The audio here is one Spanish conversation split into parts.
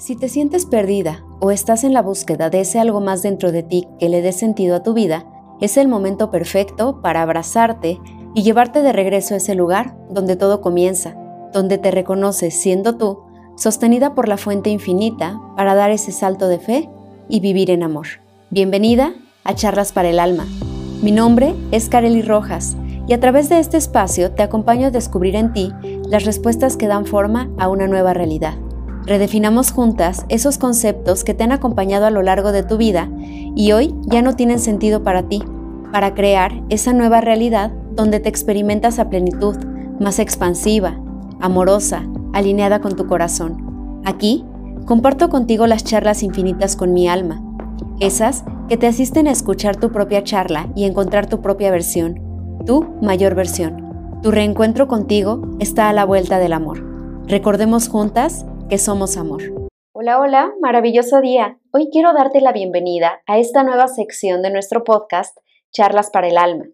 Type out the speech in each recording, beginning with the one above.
Si te sientes perdida o estás en la búsqueda de ese algo más dentro de ti que le dé sentido a tu vida, es el momento perfecto para abrazarte y llevarte de regreso a ese lugar donde todo comienza, donde te reconoces siendo tú, sostenida por la fuente infinita para dar ese salto de fe y vivir en amor. Bienvenida a Charlas para el Alma. Mi nombre es Kareli Rojas y a través de este espacio te acompaño a descubrir en ti las respuestas que dan forma a una nueva realidad Redefinamos juntas esos conceptos que te han acompañado a lo largo de tu vida y hoy ya no tienen sentido para ti, para crear esa nueva realidad donde te experimentas a plenitud, más expansiva, amorosa, alineada con tu corazón. Aquí comparto contigo las charlas infinitas con mi alma, esas que te asisten a escuchar tu propia charla y encontrar tu propia versión, tu mayor versión. Tu reencuentro contigo está a la vuelta del amor. Recordemos juntas que somos amor. Hola, hola, maravilloso día. Hoy quiero darte la bienvenida a esta nueva sección de nuestro podcast, Charlas para el Alma.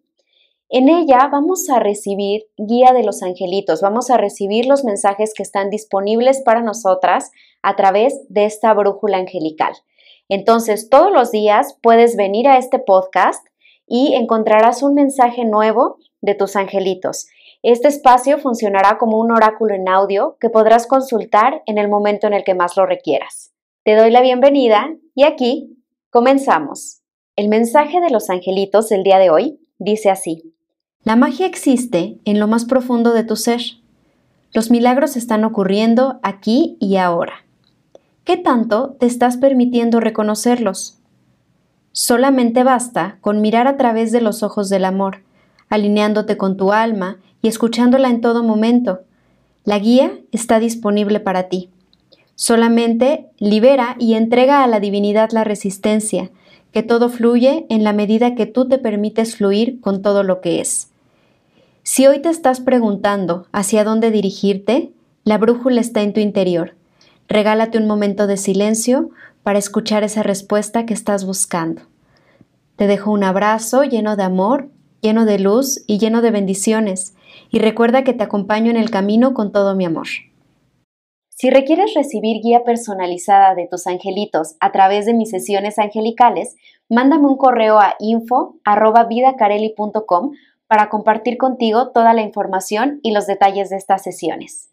En ella vamos a recibir guía de los angelitos, vamos a recibir los mensajes que están disponibles para nosotras a través de esta brújula angelical. Entonces, todos los días puedes venir a este podcast y encontrarás un mensaje nuevo de tus angelitos. Este espacio funcionará como un oráculo en audio que podrás consultar en el momento en el que más lo requieras. Te doy la bienvenida y aquí comenzamos. El mensaje de los angelitos del día de hoy dice así. La magia existe en lo más profundo de tu ser. Los milagros están ocurriendo aquí y ahora. ¿Qué tanto te estás permitiendo reconocerlos? Solamente basta con mirar a través de los ojos del amor, alineándote con tu alma y escuchándola en todo momento. La guía está disponible para ti. Solamente libera y entrega a la divinidad la resistencia, que todo fluye en la medida que tú te permites fluir con todo lo que es. Si hoy te estás preguntando hacia dónde dirigirte, la brújula está en tu interior. Regálate un momento de silencio para escuchar esa respuesta que estás buscando. Te dejo un abrazo lleno de amor, lleno de luz y lleno de bendiciones y recuerda que te acompaño en el camino con todo mi amor. Si requieres recibir guía personalizada de tus angelitos a través de mis sesiones angelicales, mándame un correo a info@vidacareli.com para compartir contigo toda la información y los detalles de estas sesiones.